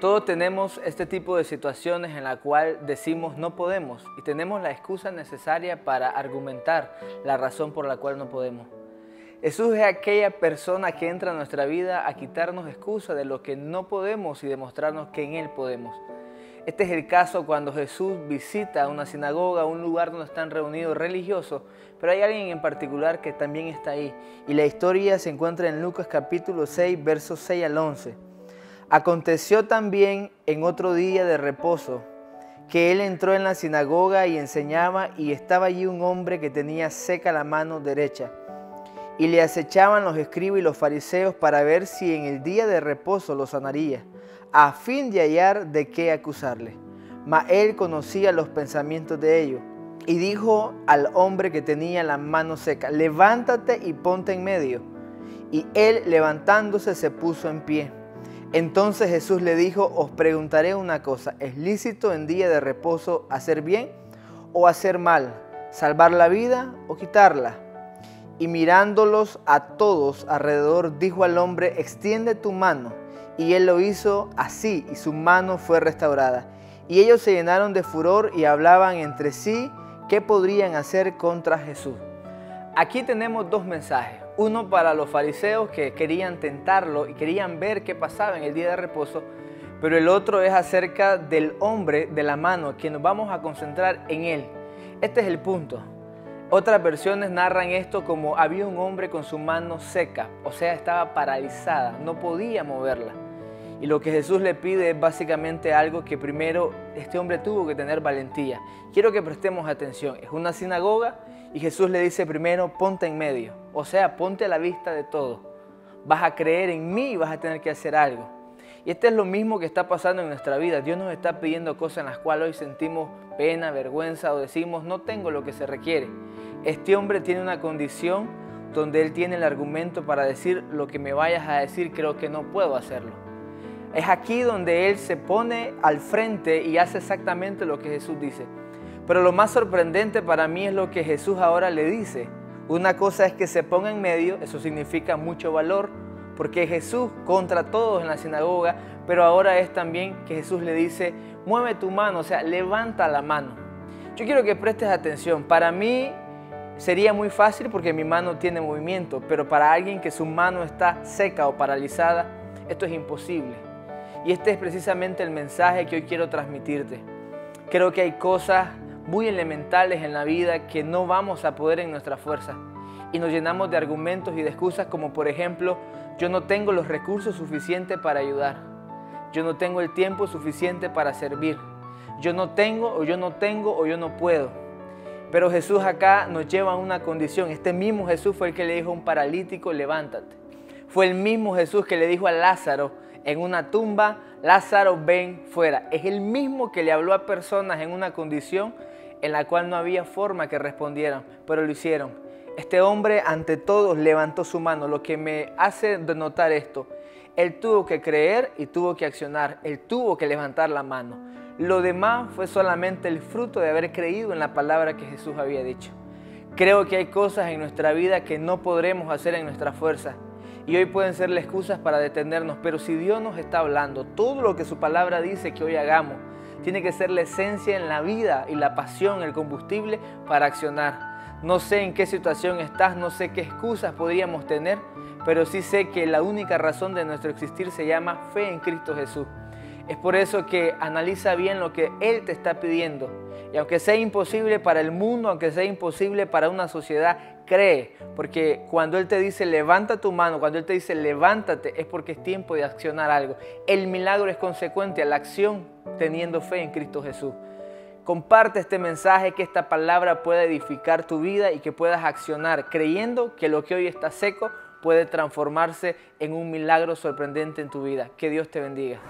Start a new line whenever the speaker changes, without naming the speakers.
Todos tenemos este tipo de situaciones en la cual decimos no podemos y tenemos la excusa necesaria para argumentar la razón por la cual no podemos. Jesús es aquella persona que entra a nuestra vida a quitarnos excusa de lo que no podemos y demostrarnos que en Él podemos. Este es el caso cuando Jesús visita una sinagoga, un lugar donde están reunidos religiosos, pero hay alguien en particular que también está ahí. Y la historia se encuentra en Lucas capítulo 6, versos 6 al 11. Aconteció también en otro día de reposo que él entró en la sinagoga y enseñaba y estaba allí un hombre que tenía seca la mano derecha. Y le acechaban los escribas y los fariseos para ver si en el día de reposo lo sanaría, a fin de hallar de qué acusarle. Mas él conocía los pensamientos de ellos y dijo al hombre que tenía la mano seca, levántate y ponte en medio. Y él levantándose se puso en pie. Entonces Jesús le dijo, os preguntaré una cosa, ¿es lícito en día de reposo hacer bien o hacer mal? ¿Salvar la vida o quitarla? Y mirándolos a todos alrededor, dijo al hombre, extiende tu mano. Y él lo hizo así, y su mano fue restaurada. Y ellos se llenaron de furor y hablaban entre sí qué podrían hacer contra Jesús. Aquí tenemos dos mensajes. Uno para los fariseos que querían tentarlo y querían ver qué pasaba en el día de reposo, pero el otro es acerca del hombre de la mano, que nos vamos a concentrar en él. Este es el punto. Otras versiones narran esto como había un hombre con su mano seca, o sea, estaba paralizada, no podía moverla. Y lo que Jesús le pide es básicamente algo que primero este hombre tuvo que tener valentía. Quiero que prestemos atención. Es una sinagoga y Jesús le dice primero, ponte en medio. O sea, ponte a la vista de todo. Vas a creer en mí y vas a tener que hacer algo. Y este es lo mismo que está pasando en nuestra vida. Dios nos está pidiendo cosas en las cuales hoy sentimos pena, vergüenza o decimos, no tengo lo que se requiere. Este hombre tiene una condición donde él tiene el argumento para decir lo que me vayas a decir, creo que no puedo hacerlo. Es aquí donde Él se pone al frente y hace exactamente lo que Jesús dice. Pero lo más sorprendente para mí es lo que Jesús ahora le dice. Una cosa es que se ponga en medio, eso significa mucho valor, porque Jesús contra todos en la sinagoga, pero ahora es también que Jesús le dice, mueve tu mano, o sea, levanta la mano. Yo quiero que prestes atención. Para mí sería muy fácil porque mi mano tiene movimiento, pero para alguien que su mano está seca o paralizada, esto es imposible. Y este es precisamente el mensaje que hoy quiero transmitirte. Creo que hay cosas muy elementales en la vida que no vamos a poder en nuestra fuerza. Y nos llenamos de argumentos y de excusas como por ejemplo, yo no tengo los recursos suficientes para ayudar. Yo no tengo el tiempo suficiente para servir. Yo no tengo o yo no tengo o yo no puedo. Pero Jesús acá nos lleva a una condición. Este mismo Jesús fue el que le dijo a un paralítico, levántate. Fue el mismo Jesús que le dijo a Lázaro, en una tumba, Lázaro, ven fuera. Es el mismo que le habló a personas en una condición en la cual no había forma que respondieran, pero lo hicieron. Este hombre ante todos levantó su mano, lo que me hace denotar esto. Él tuvo que creer y tuvo que accionar, él tuvo que levantar la mano. Lo demás fue solamente el fruto de haber creído en la palabra que Jesús había dicho. Creo que hay cosas en nuestra vida que no podremos hacer en nuestra fuerza y hoy pueden ser las excusas para detenernos, pero si Dios nos está hablando, todo lo que su palabra dice que hoy hagamos, tiene que ser la esencia en la vida y la pasión, el combustible para accionar. No sé en qué situación estás, no sé qué excusas podríamos tener, pero sí sé que la única razón de nuestro existir se llama fe en Cristo Jesús. Es por eso que analiza bien lo que Él te está pidiendo. Y aunque sea imposible para el mundo, aunque sea imposible para una sociedad, cree, porque cuando Él te dice levanta tu mano, cuando Él te dice levántate, es porque es tiempo de accionar algo. El milagro es consecuente a la acción teniendo fe en Cristo Jesús. Comparte este mensaje, que esta palabra pueda edificar tu vida y que puedas accionar creyendo que lo que hoy está seco puede transformarse en un milagro sorprendente en tu vida. Que Dios te bendiga.